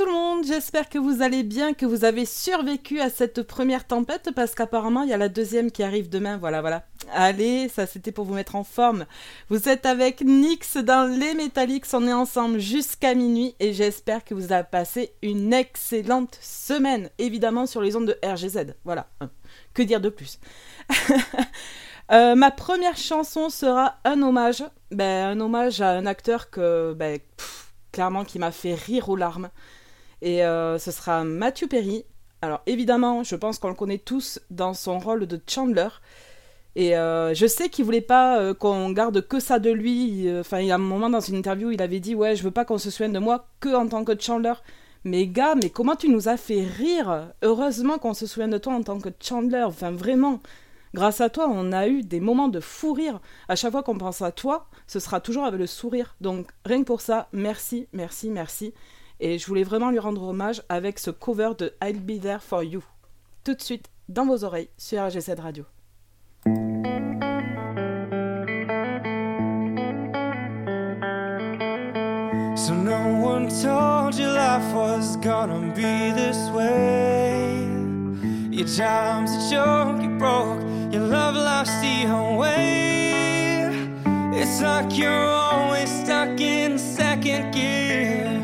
Tout le monde, j'espère que vous allez bien, que vous avez survécu à cette première tempête parce qu'apparemment il y a la deuxième qui arrive demain, voilà voilà. Allez, ça c'était pour vous mettre en forme. Vous êtes avec Nix dans les Métalliques, on est ensemble jusqu'à minuit et j'espère que vous avez passé une excellente semaine, évidemment sur les ondes de RGZ, voilà. Que dire de plus? Euh, ma première chanson sera un hommage, ben, un hommage à un acteur que, ben, clairement qui m'a fait rire aux larmes. Et euh, ce sera Matthew Perry. Alors évidemment, je pense qu'on le connaît tous dans son rôle de Chandler. Et euh, je sais qu'il voulait pas euh, qu'on garde que ça de lui. Enfin, il y a un moment dans une interview, il avait dit ouais, je veux pas qu'on se souvienne de moi que en tant que Chandler. Mais gars, mais comment tu nous as fait rire? Heureusement qu'on se souvient de toi en tant que Chandler. Enfin, vraiment. Grâce à toi, on a eu des moments de fou rire. À chaque fois qu'on pense à toi, ce sera toujours avec le sourire. Donc rien que pour ça, merci, merci, merci. Et je voulais vraiment lui rendre hommage avec ce cover de I'll Be There For You. Tout de suite, dans vos oreilles, sur RG7 Radio. So no one told you life was gonna be this way. Your job's a joke, you broke. Your love life's the way. It's like you're always stuck in second gear.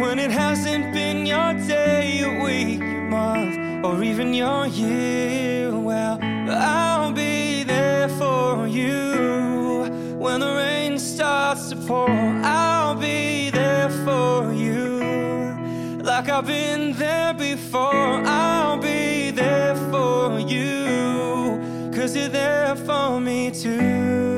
When it hasn't been your day, your week, your month, or even your year, well, I'll be there for you. When the rain starts to pour, I'll be there for you. Like I've been there before, I'll be there for you. Cause you're there for me too.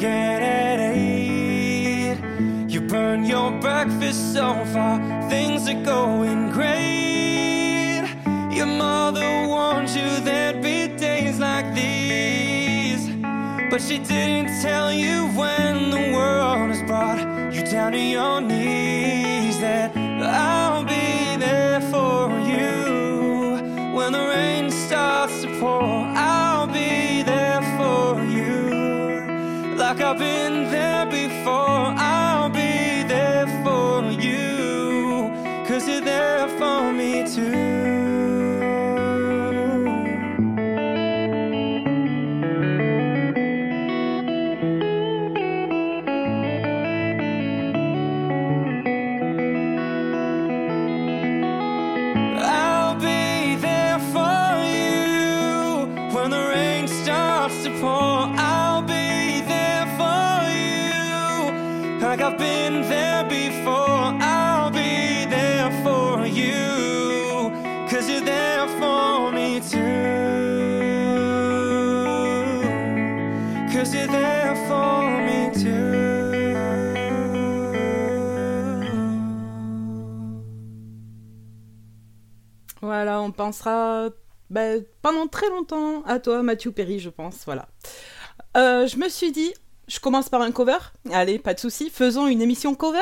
Began at 8. You burn your breakfast so far, things are going great. Your mother warned you there'd be days like these. But she didn't tell you when the world has brought you down to your knees that I'll be there for you when the rain starts to pour. I've been there before. I'll on pensera ben, pendant très longtemps à toi, Mathieu Perry, je pense. Voilà. Euh, je me suis dit, je commence par un cover. Allez, pas de souci, faisons une émission cover.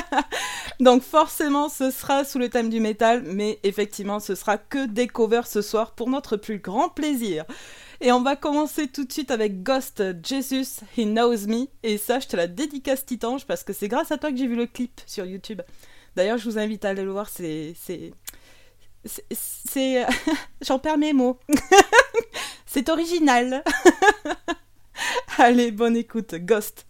Donc forcément, ce sera sous le thème du métal, mais effectivement, ce sera que des covers ce soir pour notre plus grand plaisir. Et on va commencer tout de suite avec Ghost Jesus, He Knows Me. Et ça, je te la dédicace Titange parce que c'est grâce à toi que j'ai vu le clip sur YouTube. D'ailleurs, je vous invite à aller le voir, c'est... c'est... J'en perds mes mots. c'est original. Allez, bonne écoute, Ghost.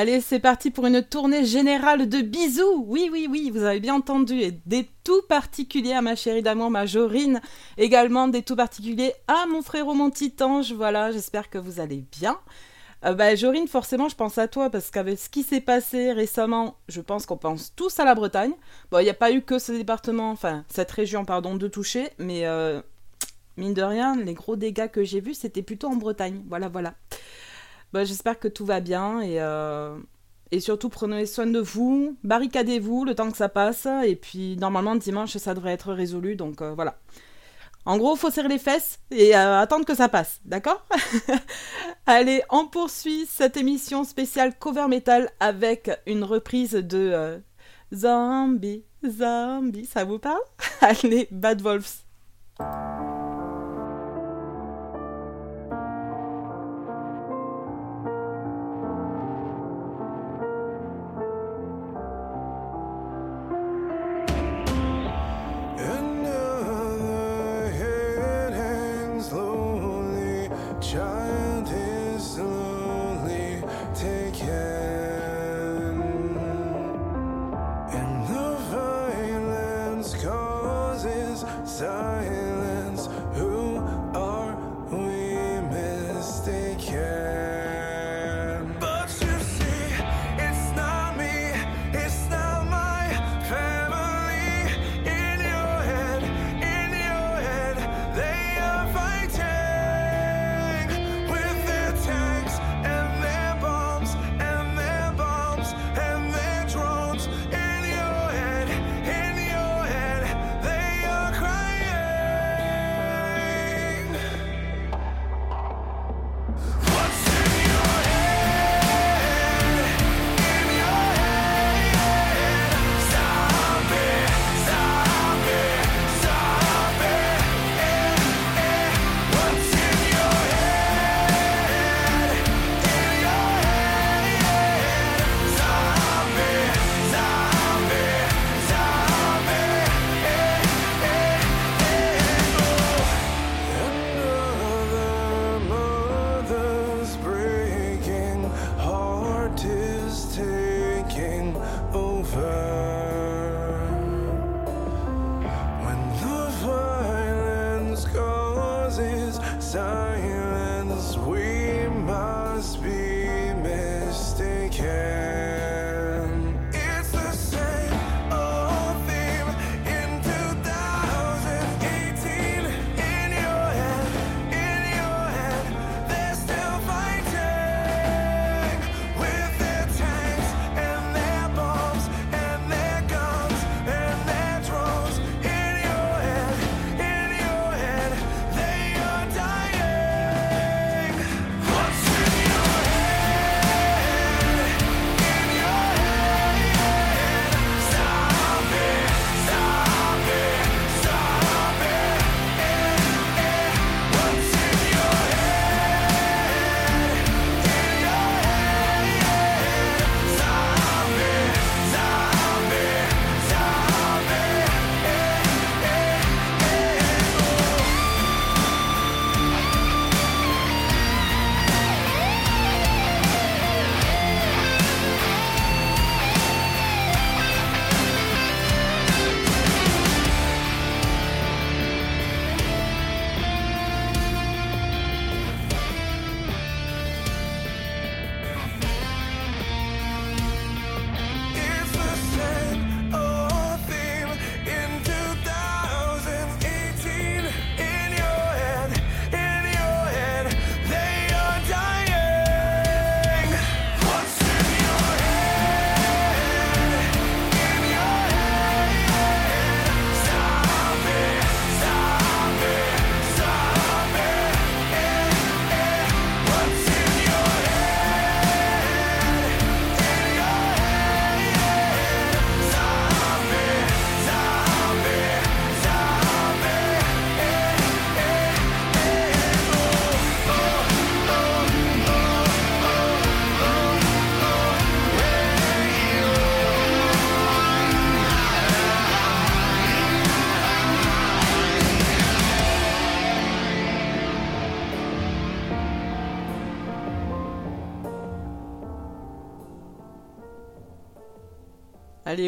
Allez, c'est parti pour une tournée générale de bisous. Oui, oui, oui, vous avez bien entendu. Et des tout particuliers à ma chérie d'amour, ma Jorine. Également des tout particuliers à mon frérot, mon titange. Voilà, j'espère que vous allez bien. Euh, bah, Jorine, forcément, je pense à toi parce qu'avec ce qui s'est passé récemment, je pense qu'on pense tous à la Bretagne. Bon, il n'y a pas eu que ce département, enfin, cette région, pardon, de toucher, mais euh, mine de rien, les gros dégâts que j'ai vus, c'était plutôt en Bretagne. Voilà, voilà. Bah, j'espère que tout va bien et, euh, et surtout prenez soin de vous, barricadez-vous le temps que ça passe et puis normalement dimanche ça devrait être résolu donc euh, voilà. En gros, faut serrer les fesses et euh, attendre que ça passe, d'accord? Allez, on poursuit cette émission spéciale cover metal avec une reprise de Zombie, Zombie, ça vous parle? Allez, Bad Wolves.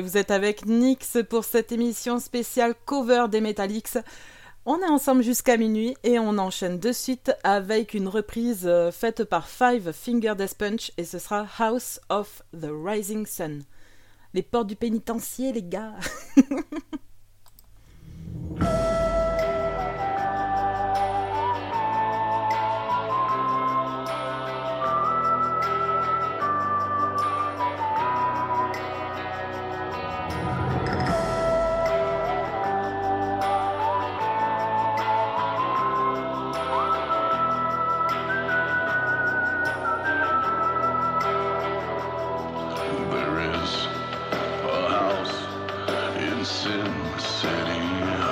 Vous êtes avec Nix pour cette émission spéciale cover des Metallics. On est ensemble jusqu'à minuit et on enchaîne de suite avec une reprise euh, faite par Five Finger Death Punch et ce sera House of the Rising Sun. Les portes du pénitencier, les gars sun setting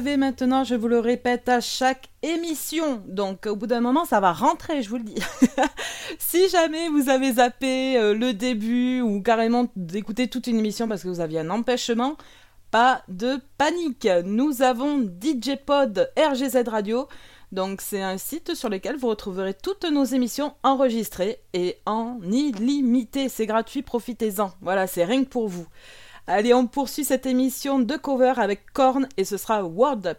maintenant, je vous le répète à chaque émission. Donc au bout d'un moment, ça va rentrer, je vous le dis. si jamais vous avez zappé euh, le début ou carrément d'écouter toute une émission parce que vous aviez un empêchement, pas de panique. Nous avons DJ Pod RGZ Radio. Donc c'est un site sur lequel vous retrouverez toutes nos émissions enregistrées et en illimité. C'est gratuit, profitez-en. Voilà, c'est rien que pour vous. Allez, on poursuit cette émission de cover avec Korn et ce sera World Up.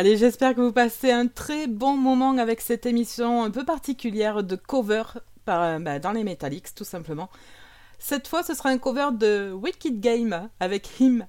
Allez, j'espère que vous passez un très bon moment avec cette émission un peu particulière de cover par, bah, dans les Metallics, tout simplement. Cette fois, ce sera un cover de Wicked Game avec Him.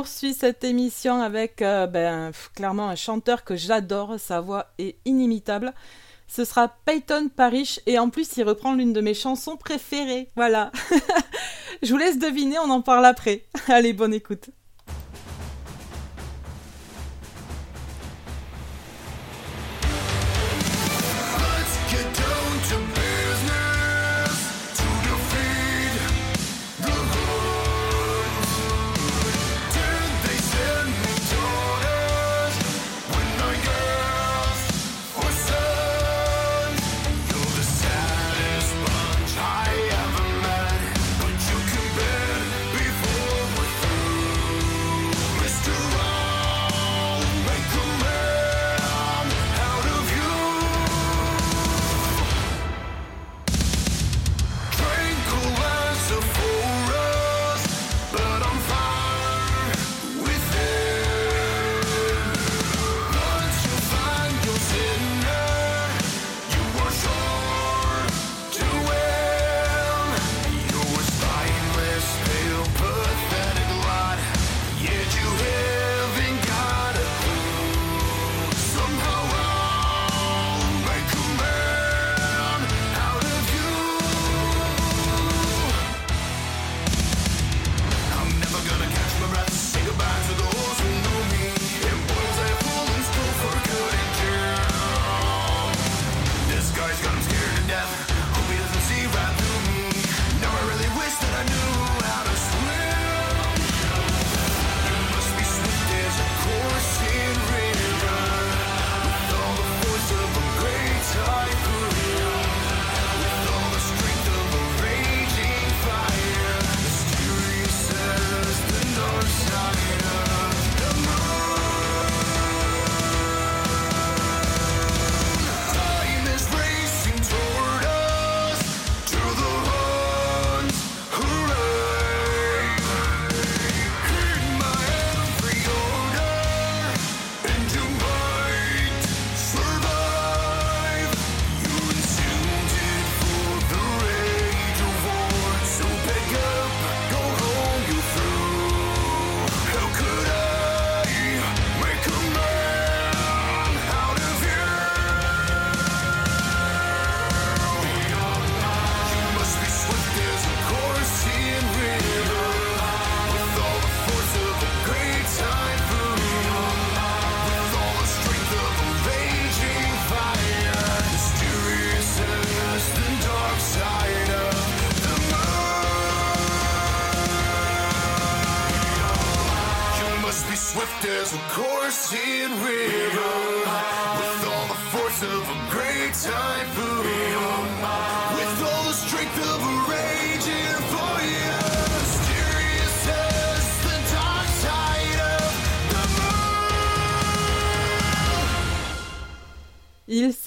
Poursuit cette émission avec euh, ben, clairement un chanteur que j'adore, sa voix est inimitable. Ce sera Peyton Parrish et en plus il reprend l'une de mes chansons préférées. Voilà. Je vous laisse deviner, on en parle après. Allez, bonne écoute.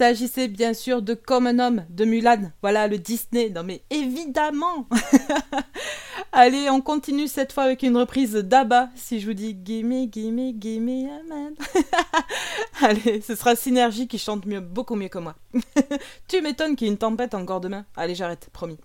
s'agissait bien sûr de Comme un homme de Mulan. Voilà le Disney. Non mais évidemment Allez, on continue cette fois avec une reprise d'Abba. Si je vous dis Gimme, Gimme, Gimme, Amen. Allez, ce sera Synergie qui chante mieux, beaucoup mieux que moi. tu m'étonnes qu'il y ait une tempête encore demain. Allez, j'arrête, promis.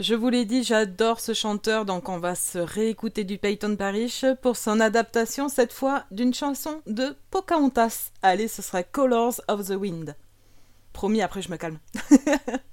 Je vous l'ai dit, j'adore ce chanteur, donc on va se réécouter du Peyton Parish pour son adaptation, cette fois d'une chanson de Pocahontas. Allez, ce sera Colors of the Wind. Promis, après je me calme.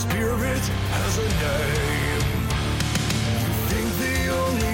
spirit has a name. You think the only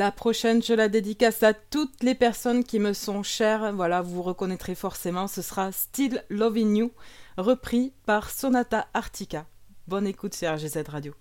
La prochaine, je la dédicace à toutes les personnes qui me sont chères. Voilà, vous reconnaîtrez forcément, ce sera Still Loving You, repris par Sonata Artica. Bonne écoute sur RGZ Radio.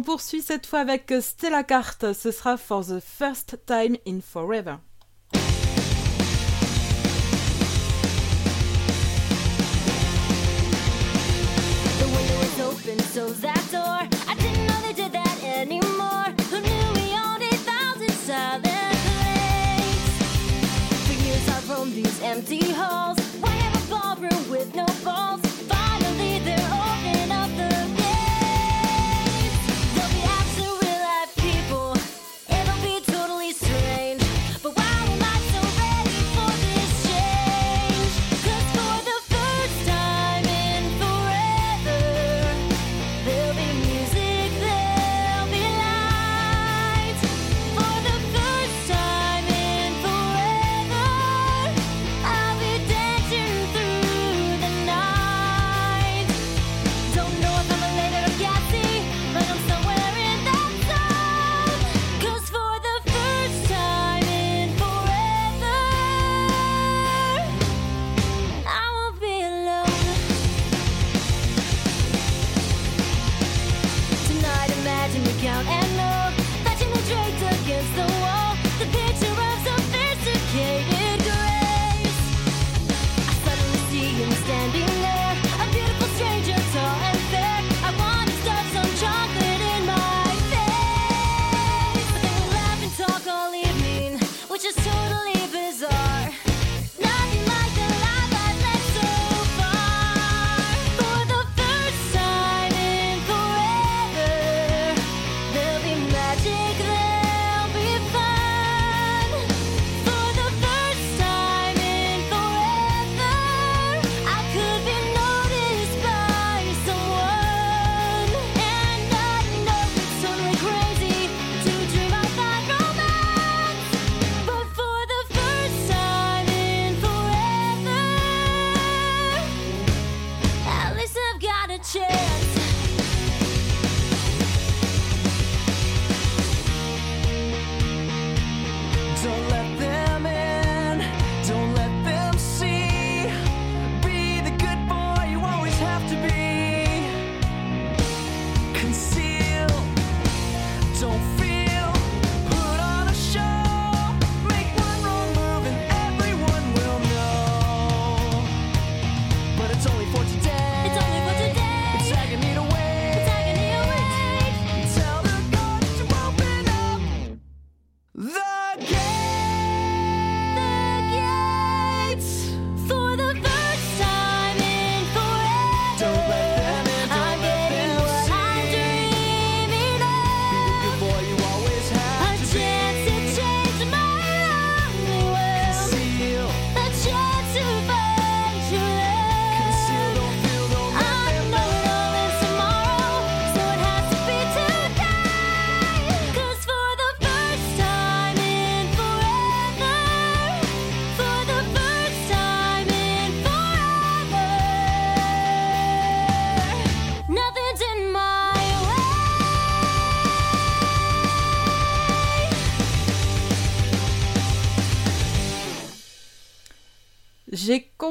on poursuit cette fois avec Stella Carte. Ce sera For the First Time in Forever.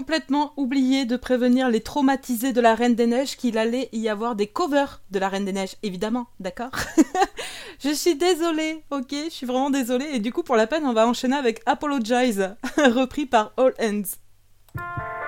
complètement oublié de prévenir les traumatisés de la Reine des Neiges qu'il allait y avoir des covers de la Reine des Neiges, évidemment, d'accord Je suis désolée, ok Je suis vraiment désolée. Et du coup, pour la peine, on va enchaîner avec Apologize, repris par All Ends.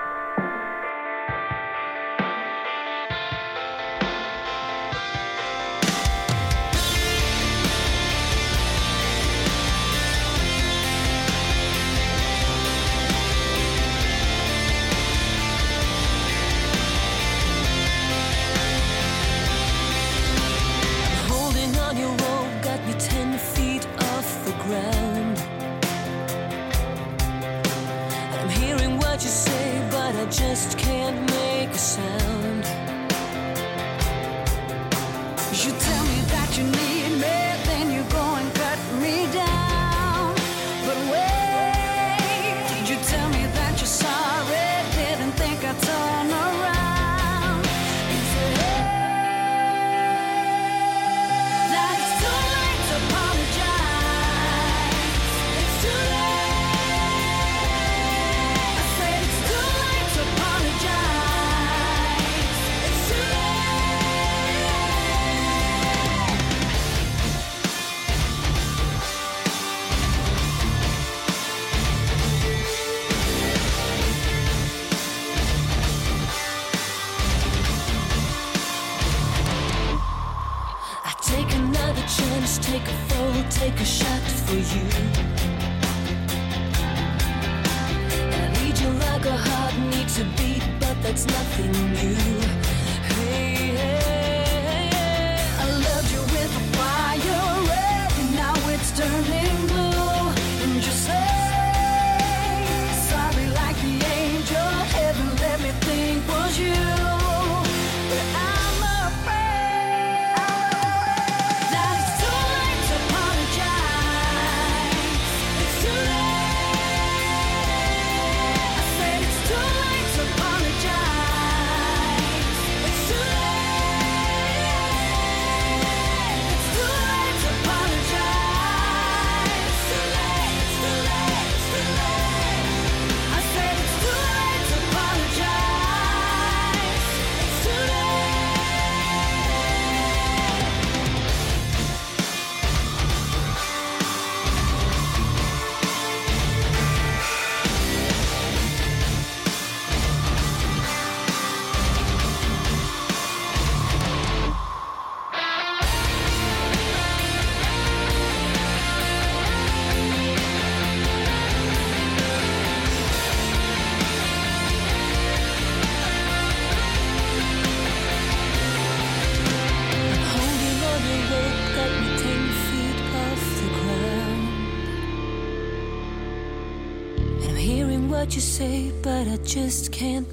just can't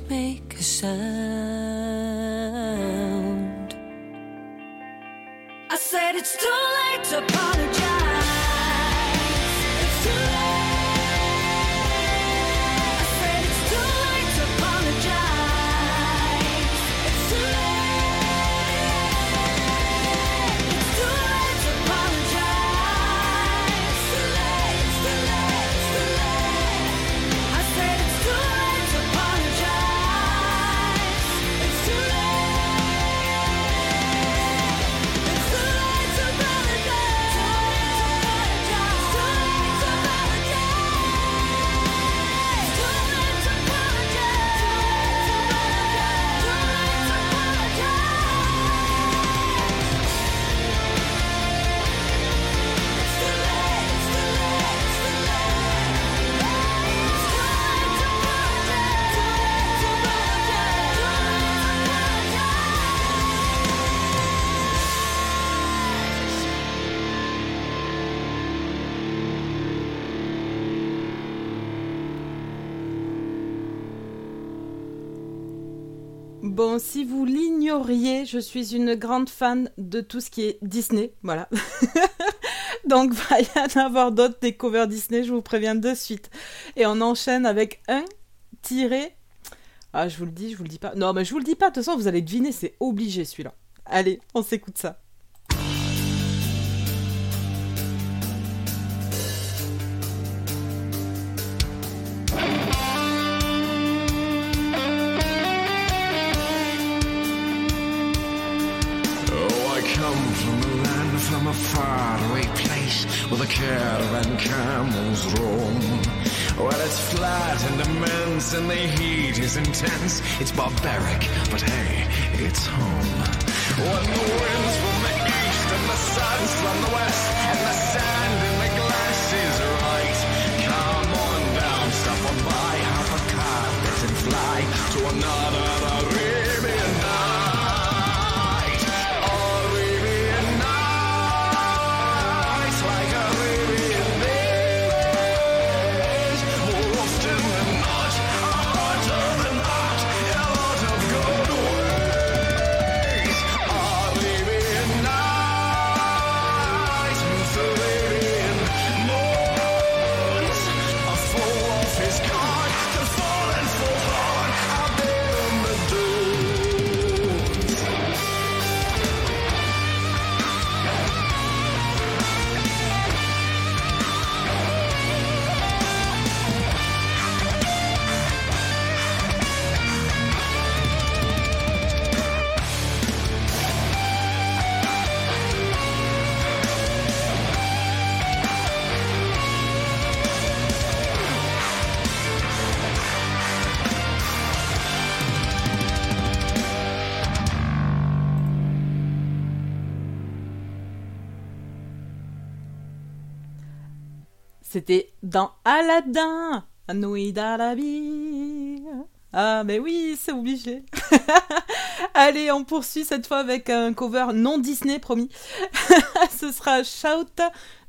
je suis une grande fan de tout ce qui est Disney, voilà. Donc il va y en avoir d'autres des Disney, je vous préviens de suite. Et on enchaîne avec un tiré. Ah, je vous le dis, je vous le dis pas. Non, mais je vous le dis pas, de toute façon, vous allez deviner, c'est obligé celui-là. Allez, on s'écoute ça. sense and the heat is intense. It's barbaric, but hey, it's home. When the winds from the east and the suns from the west Dans Aladdin, Noé. Ah, mais oui, c'est obligé. Allez, on poursuit cette fois avec un cover non Disney, promis. Ce sera Shout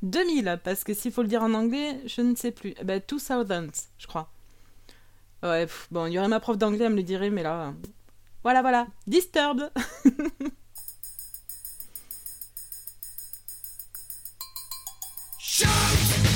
2000, parce que s'il faut le dire en anglais, je ne sais plus. Eh ben, 2000, je crois. Ouais, bon, il y aurait ma prof d'anglais, elle me le dirait, mais là. Voilà, voilà. Disturbed.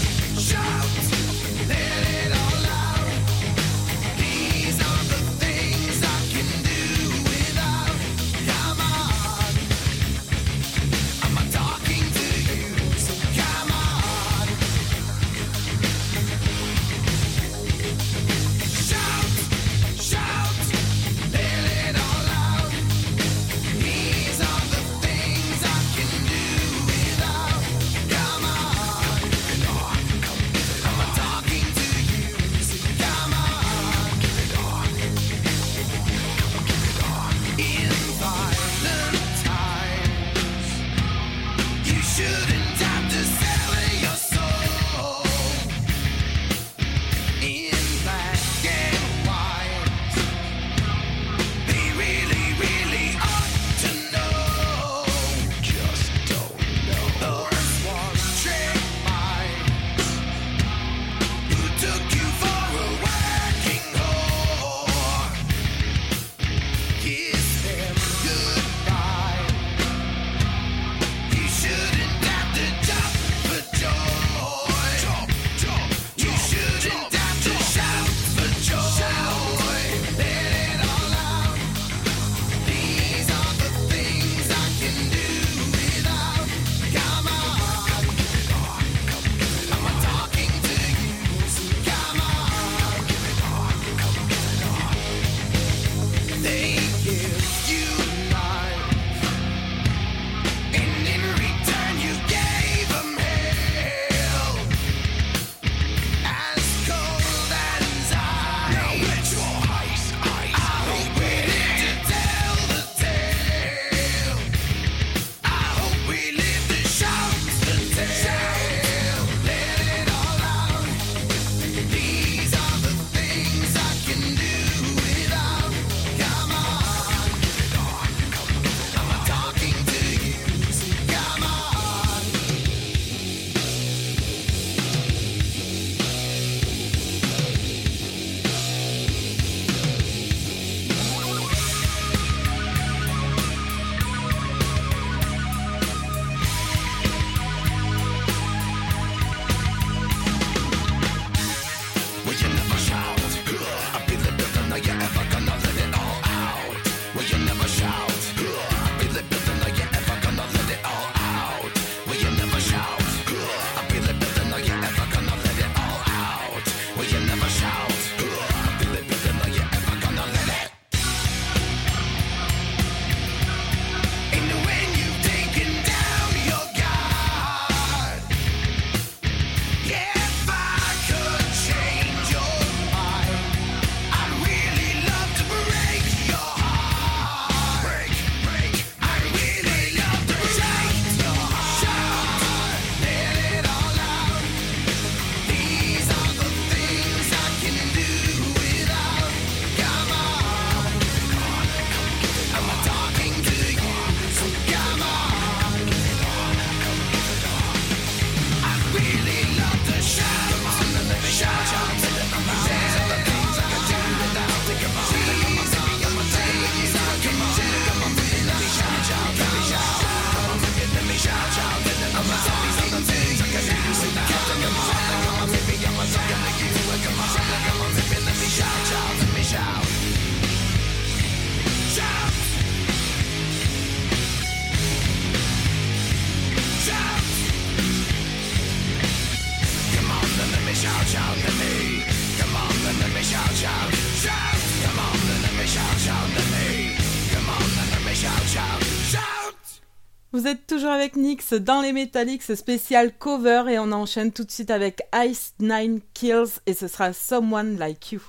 avec Nyx dans les Metallics spécial cover et on enchaîne tout de suite avec Ice Nine Kills et ce sera Someone Like You.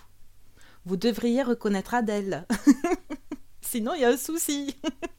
Vous devriez reconnaître Adèle. Sinon, il y a un souci.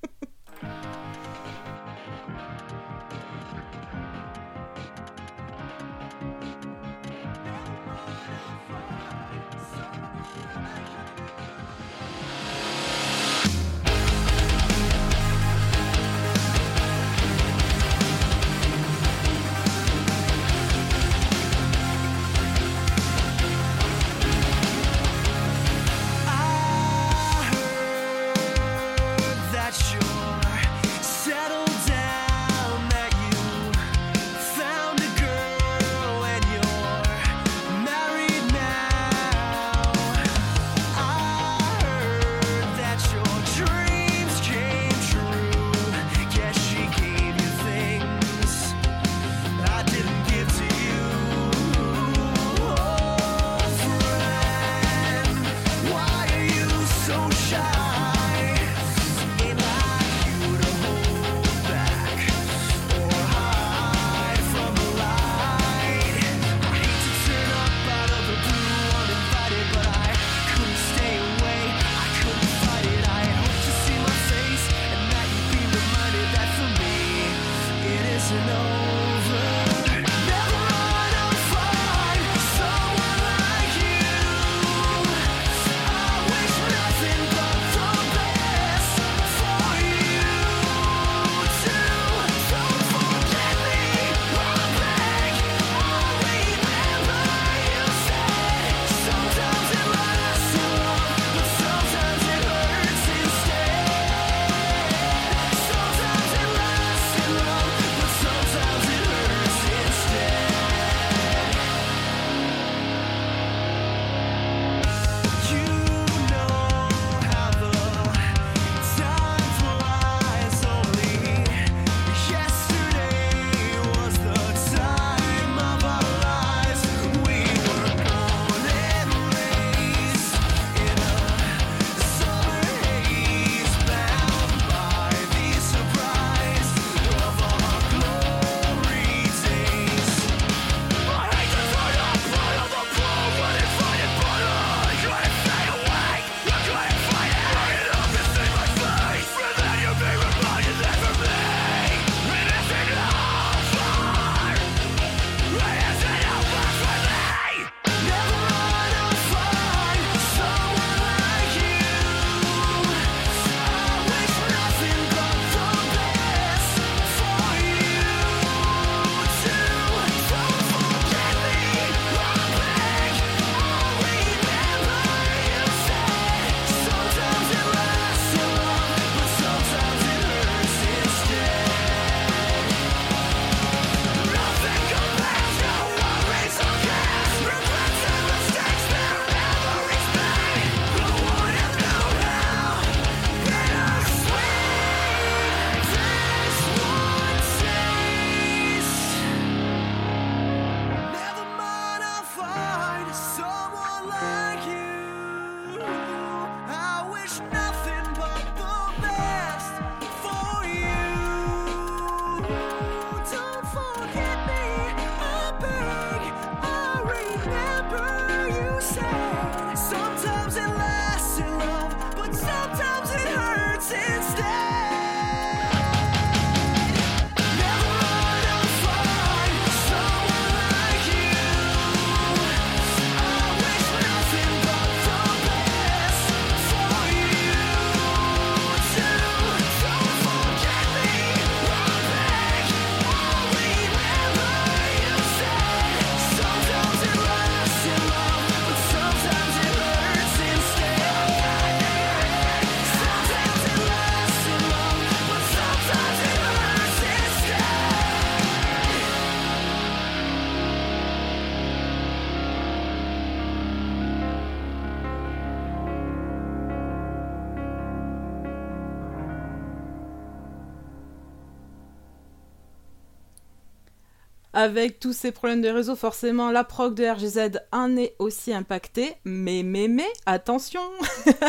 avec tous ces problèmes de réseau, forcément, la proc de RGZ1 est aussi impactée. Mais, mais, mais, attention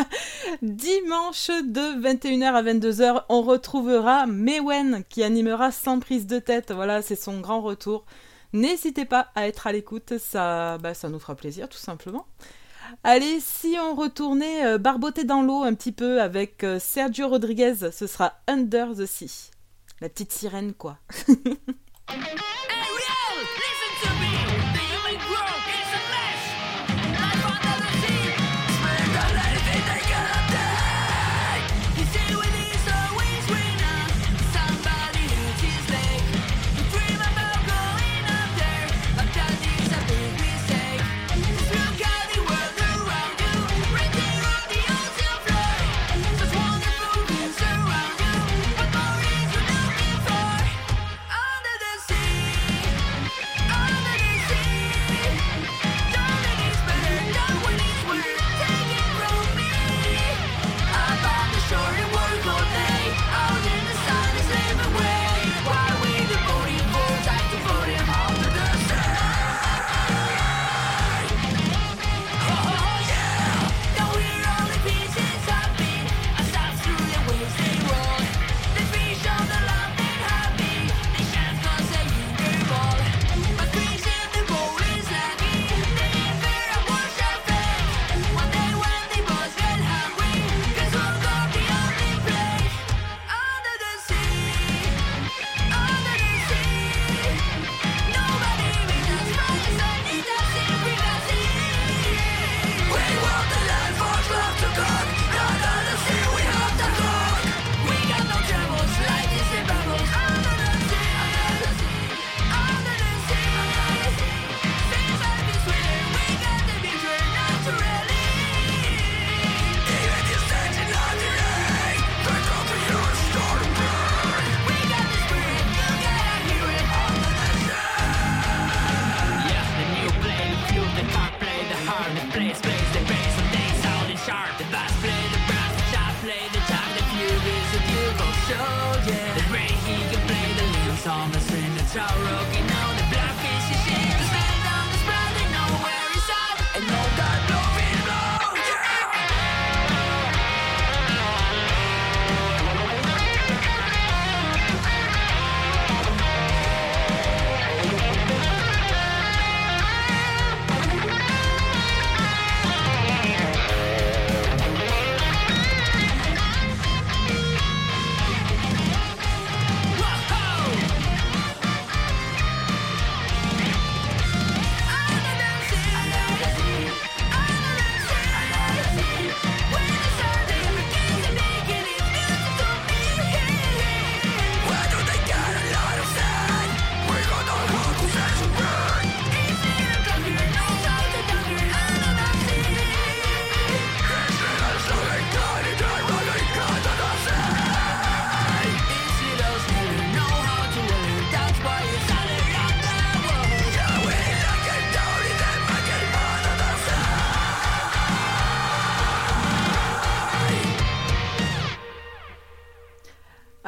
Dimanche de 21h à 22h, on retrouvera Mewen qui animera sans prise de tête. Voilà, c'est son grand retour. N'hésitez pas à être à l'écoute, ça, bah, ça nous fera plaisir tout simplement. Allez, si on retournait euh, barboter dans l'eau un petit peu avec euh, Sergio Rodriguez, ce sera Under the Sea. La petite sirène, quoi.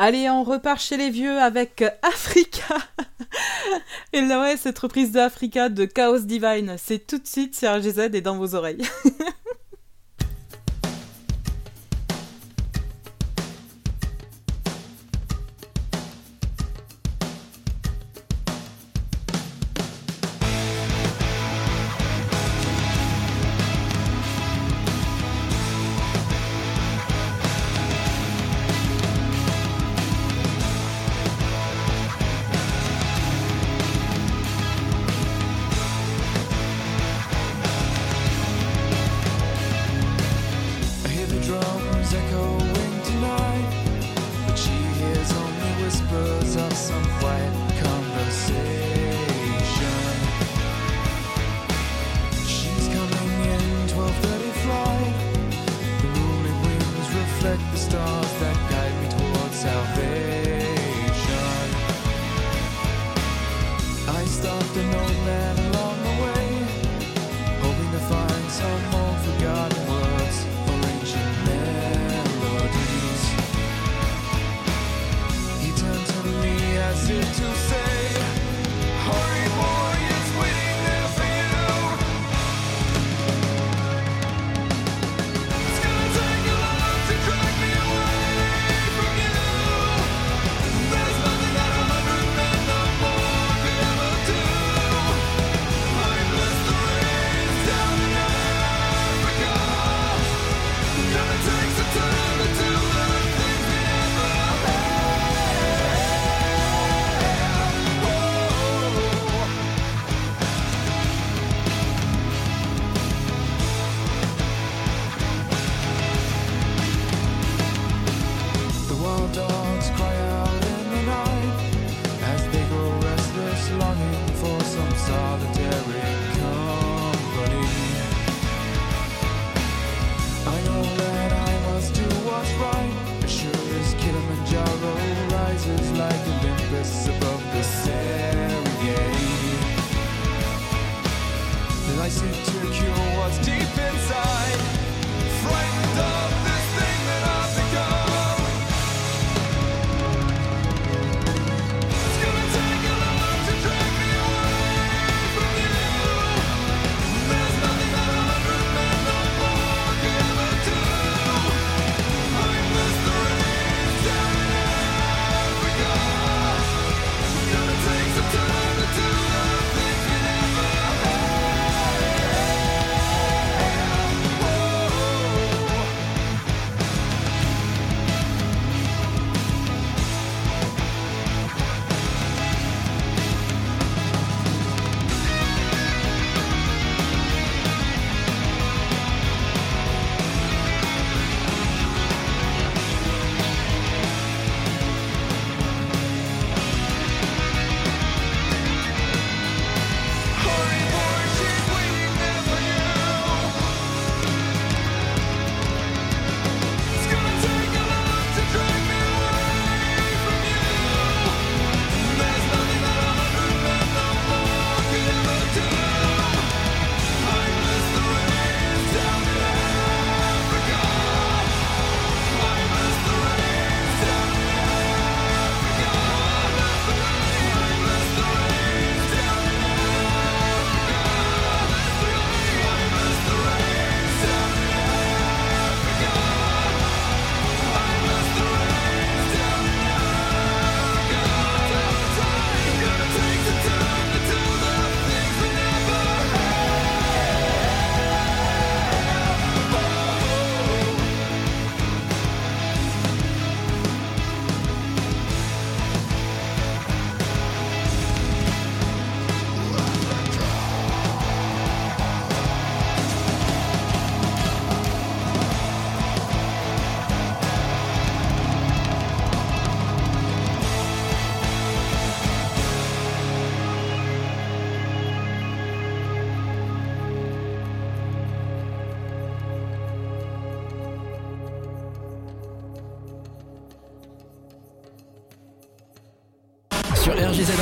Allez, on repart chez les vieux avec Africa. et là, ouais, cette reprise de Africa de Chaos Divine, c'est tout de suite sur GZ et dans vos oreilles.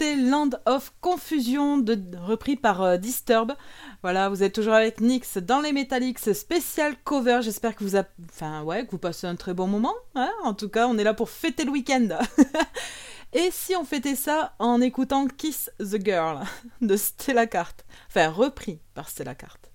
Land of Confusion, de, repris par euh, Disturb. Voilà, vous êtes toujours avec Nyx dans les Metallics spécial cover. J'espère que vous, passez un très bon moment. Hein. En tout cas, on est là pour fêter le week-end. Et si on fêtait ça en écoutant Kiss the Girl de Stella Carte, enfin repris par Stella Carte.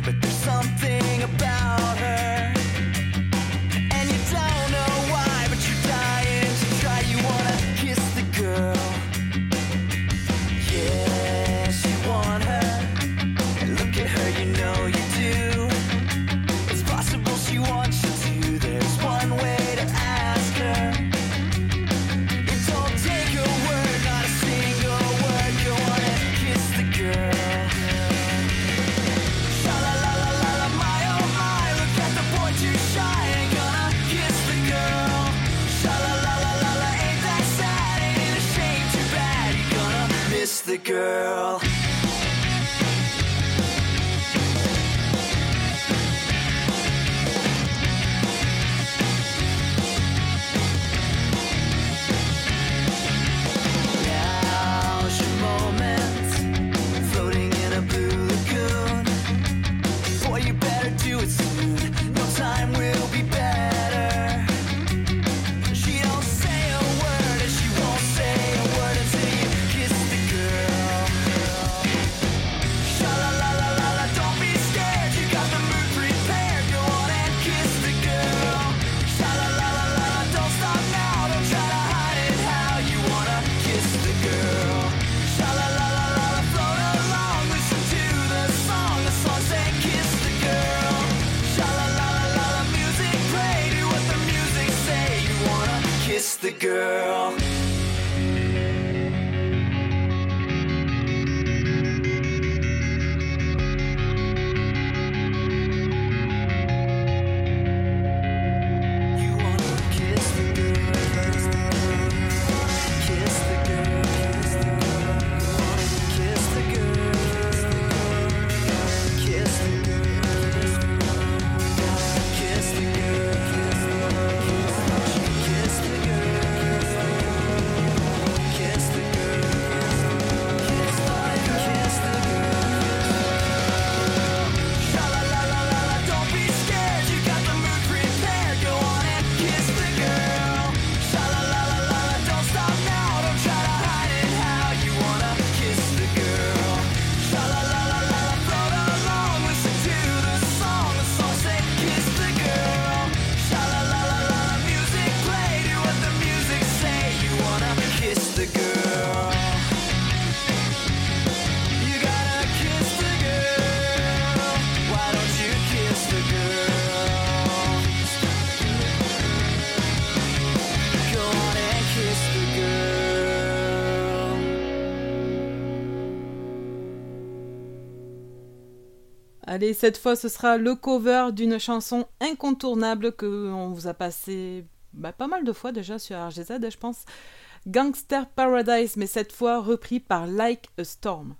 but the girl. the girl. Allez, cette fois, ce sera le cover d'une chanson incontournable que on vous a passé bah, pas mal de fois déjà sur RGZ, je pense. Gangster Paradise, mais cette fois repris par Like a Storm.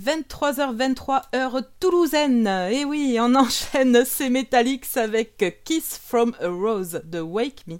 23h23 heure toulousaine. Et oui, on enchaîne ces Metallics avec Kiss from a Rose de Wake Me.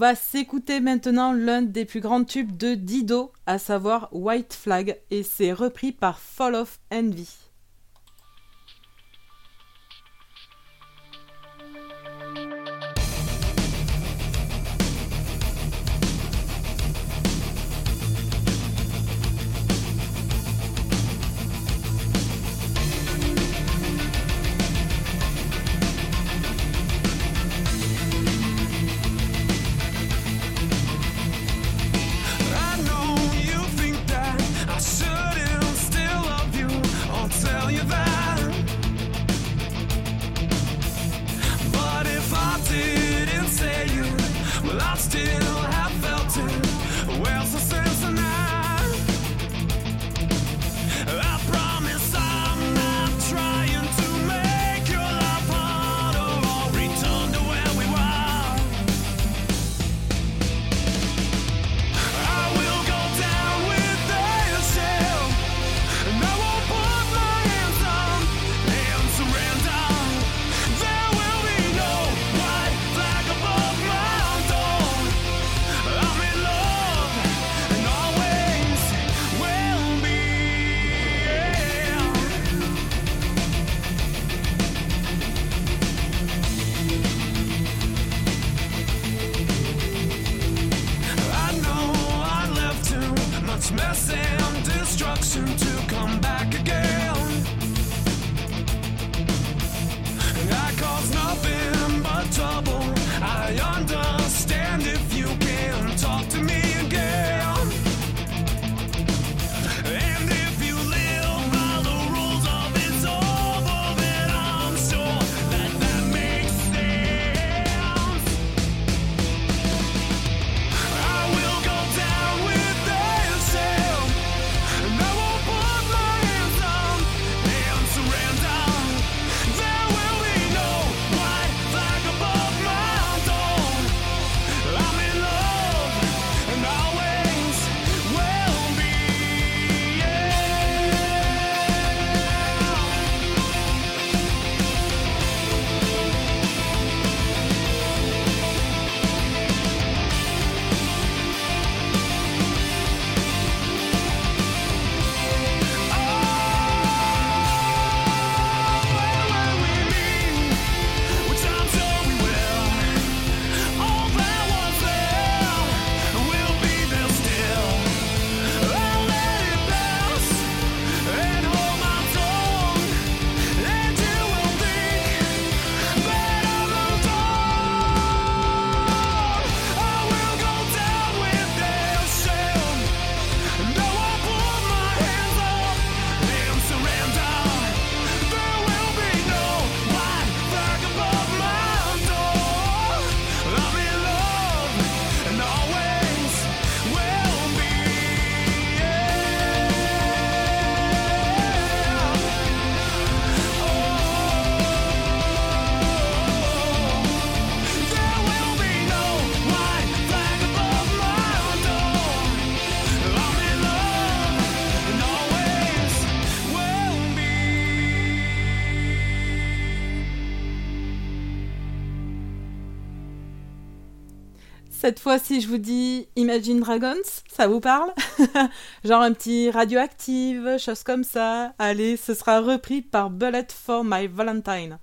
On va s'écouter maintenant l'un des plus grands tubes de Dido, à savoir White Flag, et c'est repris par Fall of Envy. cette fois, si je vous dis Imagine Dragons, ça vous parle Genre un petit radioactive, chose comme ça. Allez, ce sera repris par Bullet for My Valentine.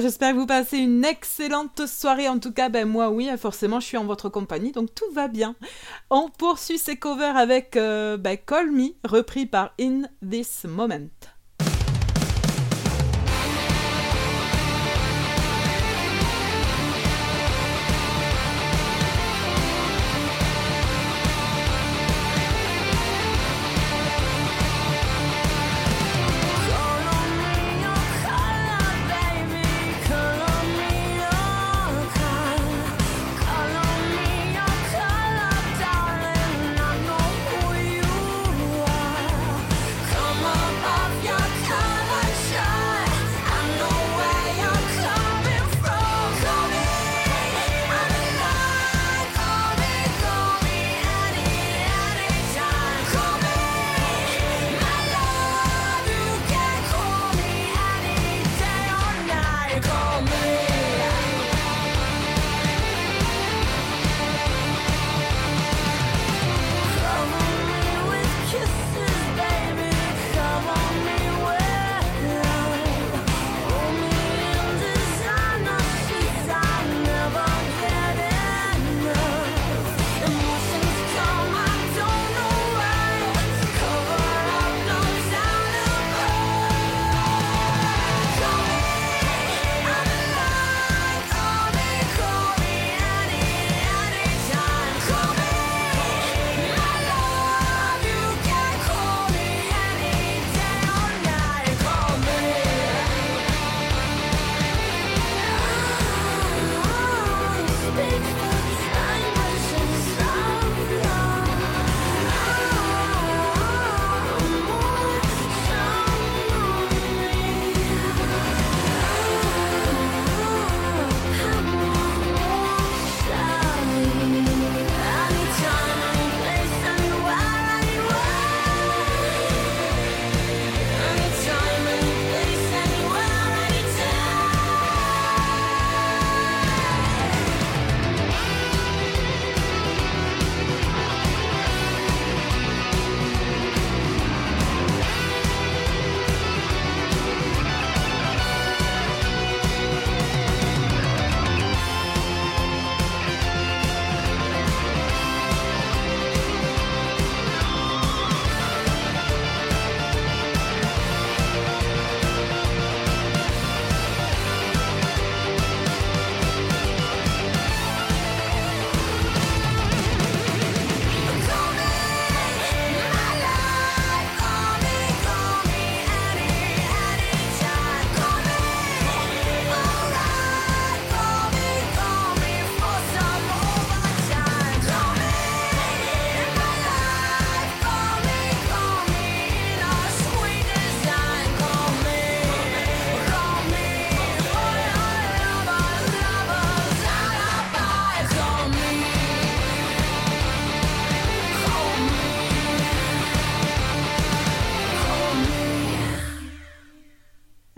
J'espère que vous passez une excellente soirée. En tout cas, ben moi oui, forcément, je suis en votre compagnie, donc tout va bien. On poursuit ces covers avec euh, ben, Call Me, repris par In This Moment.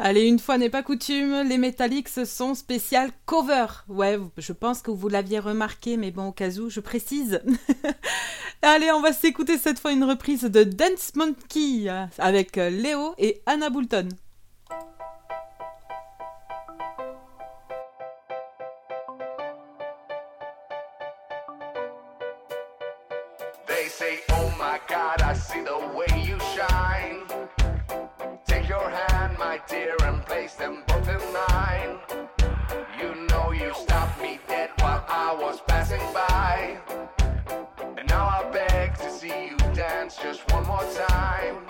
Allez, une fois n'est pas coutume, les Metallics sont spécial cover. Ouais, je pense que vous l'aviez remarqué, mais bon, au cas où, je précise. Allez, on va s'écouter cette fois une reprise de Dance Monkey euh, avec euh, Léo et Anna Boulton. They say, Oh my God, I see the way you shine. Take your hand, dear, and place them both in mine. You know you stopped me dead while I was passing by. And now I beg to see you dance just one more time.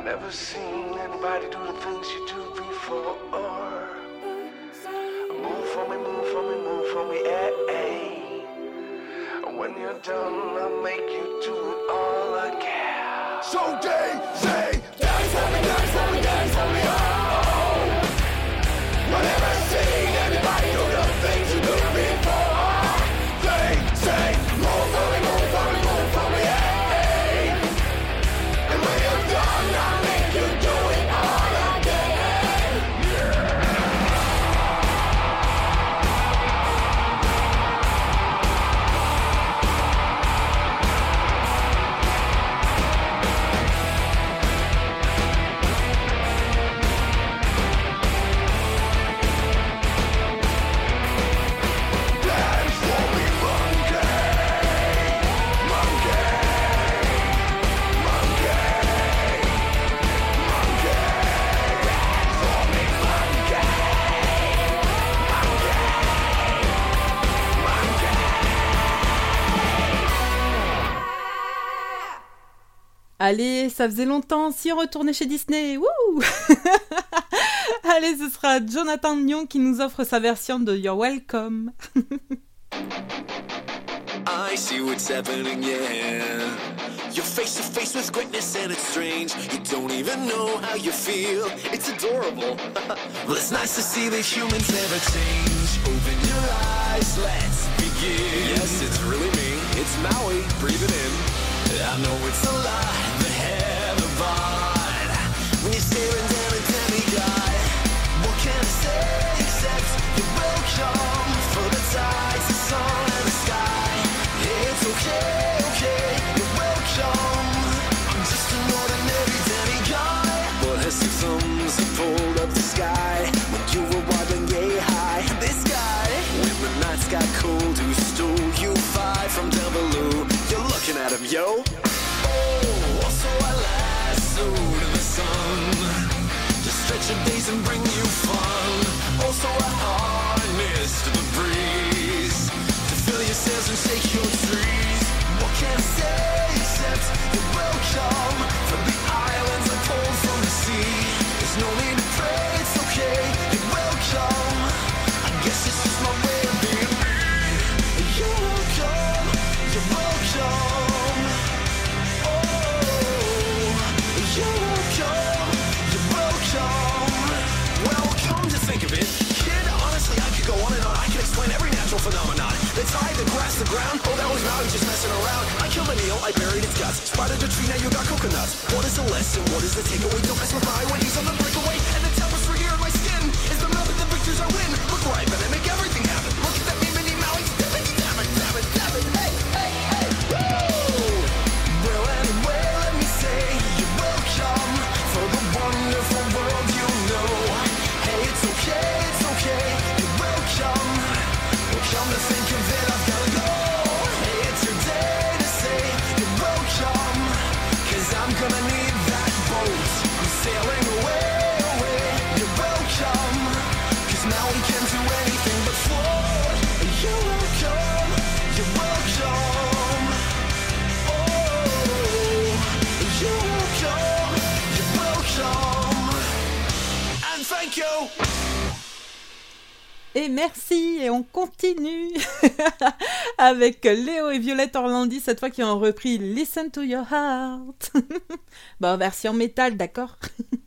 I never seen anybody do the things you do before. Move for me, move for me, move for me, eh, eh. When you're done, I'll make you do it all again. So they say, dance for me, dance for me, dance for me, oh. I Allez, ça faisait longtemps, si on retournait chez Disney, wouh Allez, ce sera Jonathan Nyon qui nous offre sa version de You're Welcome. I see what's happening, yeah. You're face to face with greatness and it's strange. You don't even know how you feel. It's adorable. well, it's nice to see that humans never change. Open your eyes, let's begin. Yes, it's really me. It's Maui, breathing in. I know it's a lie. When you're staring down a demigod, what can I say except you're welcome for the the sun, and the sky. It's okay, okay, you're welcome. I'm just an ordinary demigod, but thumbs pulled up the sky when you were high. This guy, when the nights got cold, who stole you from down below? You're looking at him, yo. Phenomenon. The grass, the ground. Oh, that was Maui just messing around. I killed an eel, I buried its guts. Spotted a tree, now you got coconuts. What is the lesson? What is the takeaway? Don't mess with my when he's on the breakaway. And the tapestry here in my skin is the method the victors I win. Look where I've I make Et merci, et on continue avec Léo et Violette Orlandi, cette fois qui ont repris Listen to Your Heart. bon, version métal, d'accord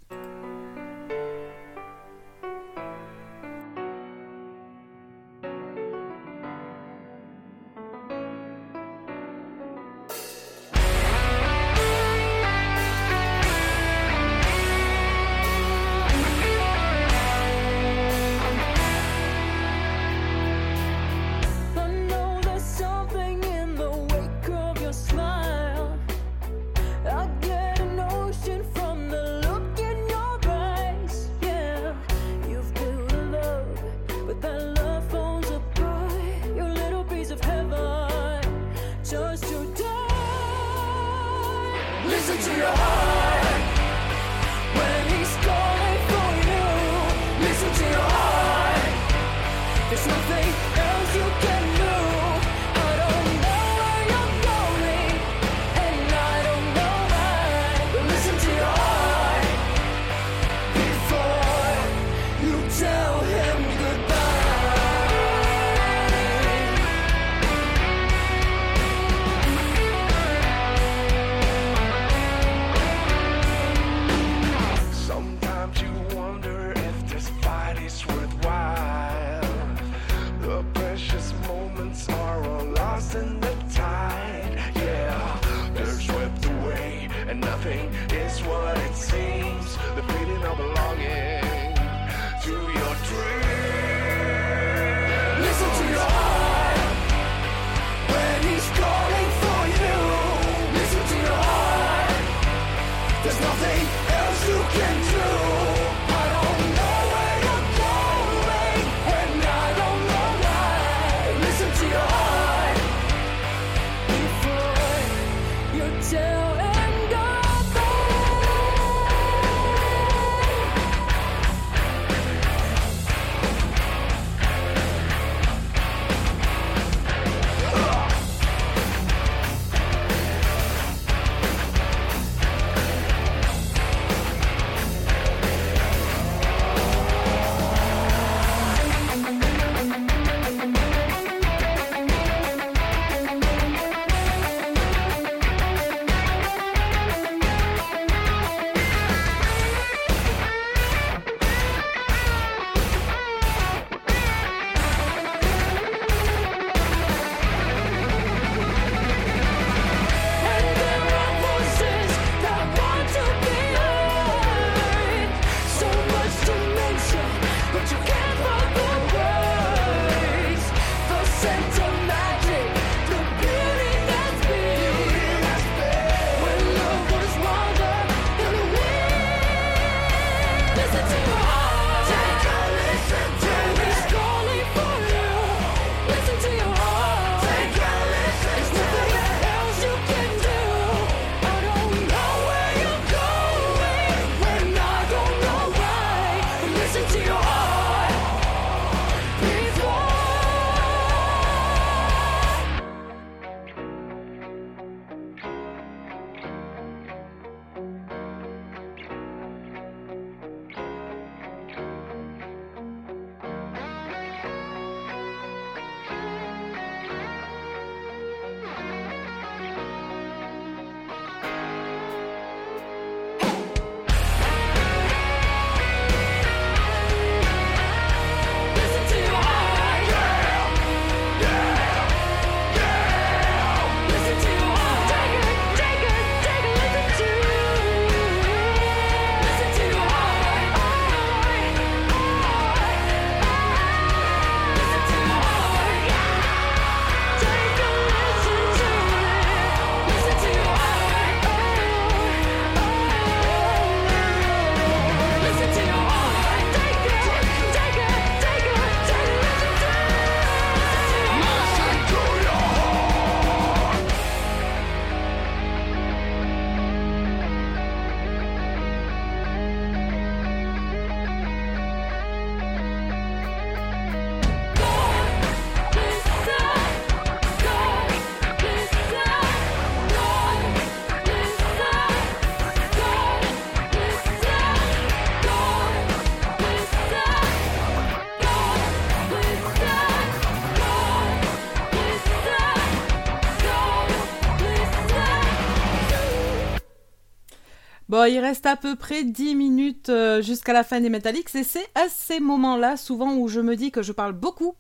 Il reste à peu près 10 minutes euh, jusqu'à la fin des Metallics et c'est à ces moments-là souvent où je me dis que je parle beaucoup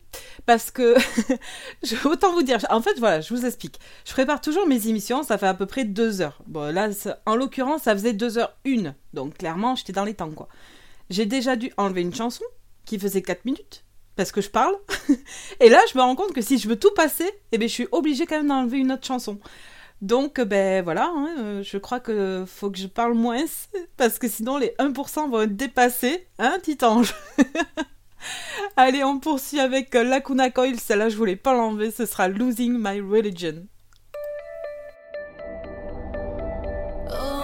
parce que autant vous dire, en fait voilà, je vous explique. Je prépare toujours mes émissions, ça fait à peu près 2 heures. Bon là, en l'occurrence, ça faisait 2 heures 1, donc clairement j'étais dans les temps quoi. J'ai déjà dû enlever une chanson qui faisait 4 minutes parce que je parle et là je me rends compte que si je veux tout passer, eh ben, je suis obligée quand même d'enlever une autre chanson. Donc, ben voilà, hein, euh, je crois que faut que je parle moins, parce que sinon les 1% vont être dépassés, hein, petit ange Allez, on poursuit avec euh, Lacuna Coil, celle-là je voulais pas l'enlever, ce sera Losing My Religion. Oh,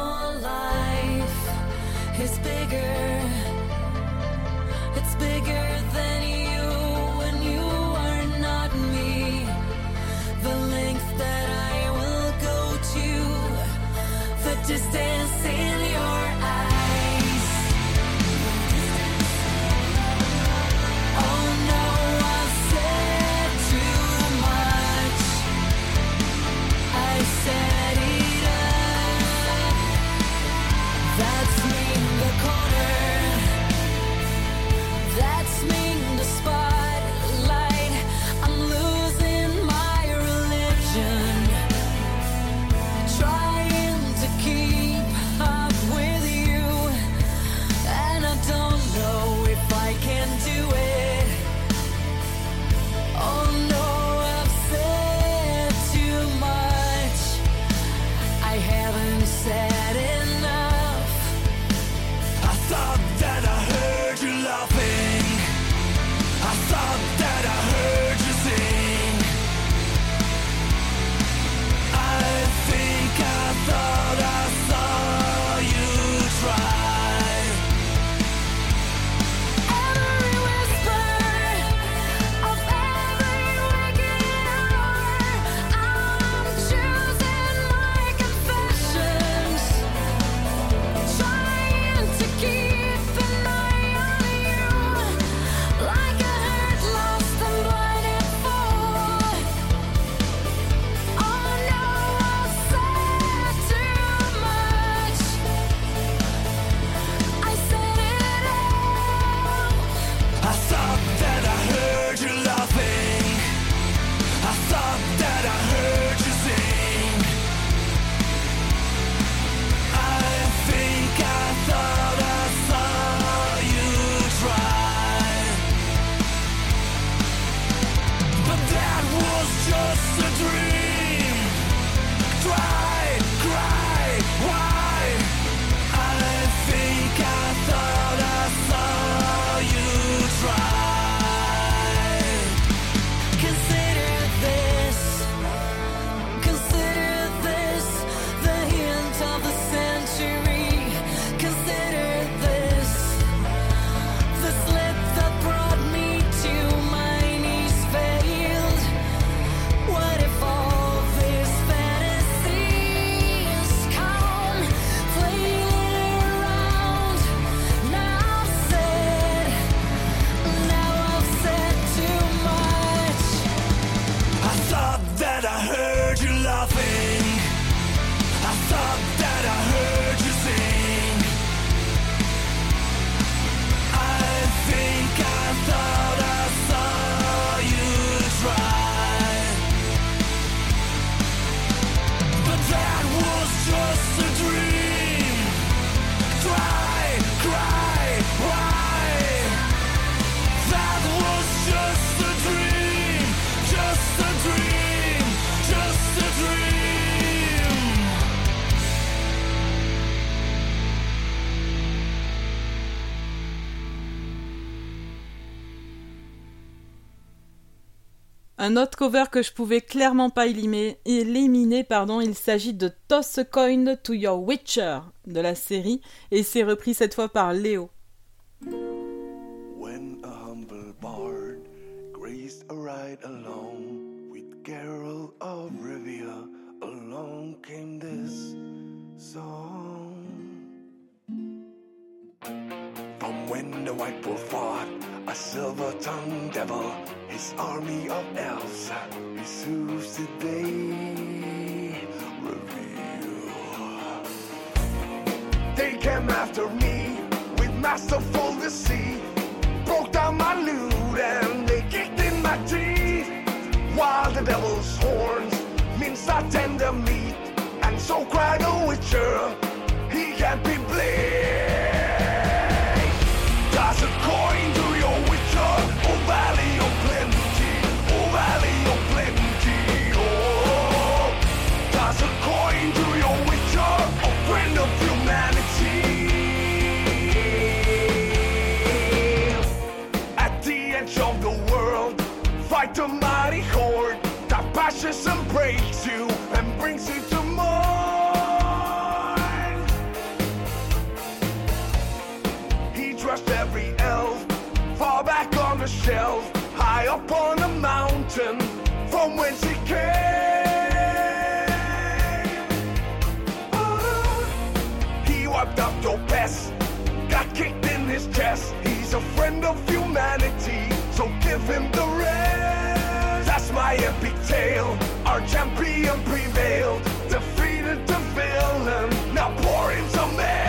Un autre cover que je pouvais clairement pas éliminer, éliminer pardon, il s'agit de Toss a Coin to Your Witcher de la série et c'est repris cette fois par Léo. When a humble bard graced a ride along with Geralt of Rivia, along came this song. From when the White Wolf fought a silver-tongued devil, his army of elves, his hooves did they reveal. They came after me with masterful deceit. Broke down my loot and they kicked in my teeth. While the devil's horns minced our tender meat. And so cried the witcher, he can't be blamed. Fight a mighty horde that bashes and breaks you and brings you to mourn. He trusted every elf far back on the shelf, high up on a mountain from whence he came. Ah, He wiped up your pest, got kicked in his chest. He's a friend of humanity, so give him the by epic tale. Our champion prevailed, defeated the villain. Now pour in some air.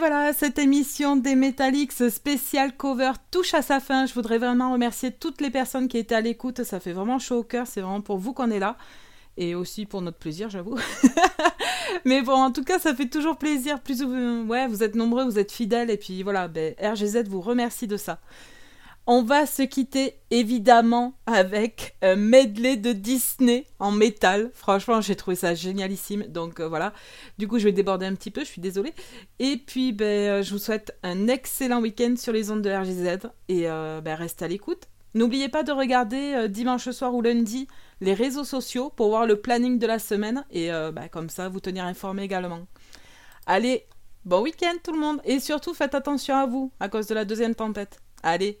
Voilà, cette émission des Metallics spécial cover touche à sa fin. Je voudrais vraiment remercier toutes les personnes qui étaient à l'écoute. Ça fait vraiment chaud au cœur. C'est vraiment pour vous qu'on est là. Et aussi pour notre plaisir, j'avoue. Mais bon, en tout cas, ça fait toujours plaisir. Plus vous, ouais, vous êtes nombreux, vous êtes fidèles. Et puis voilà, ben, RGZ vous remercie de ça. On va se quitter évidemment avec un medley de Disney en métal. Franchement, j'ai trouvé ça génialissime. Donc euh, voilà. Du coup, je vais déborder un petit peu, je suis désolée. Et puis, ben, euh, je vous souhaite un excellent week-end sur les ondes de RGZ. Et euh, ben, restez à l'écoute. N'oubliez pas de regarder euh, dimanche soir ou lundi les réseaux sociaux pour voir le planning de la semaine. Et ben, comme ça, vous tenir informé également. Allez, bon week-end tout le monde. Et surtout, faites attention à vous à cause de la deuxième tempête. Allez,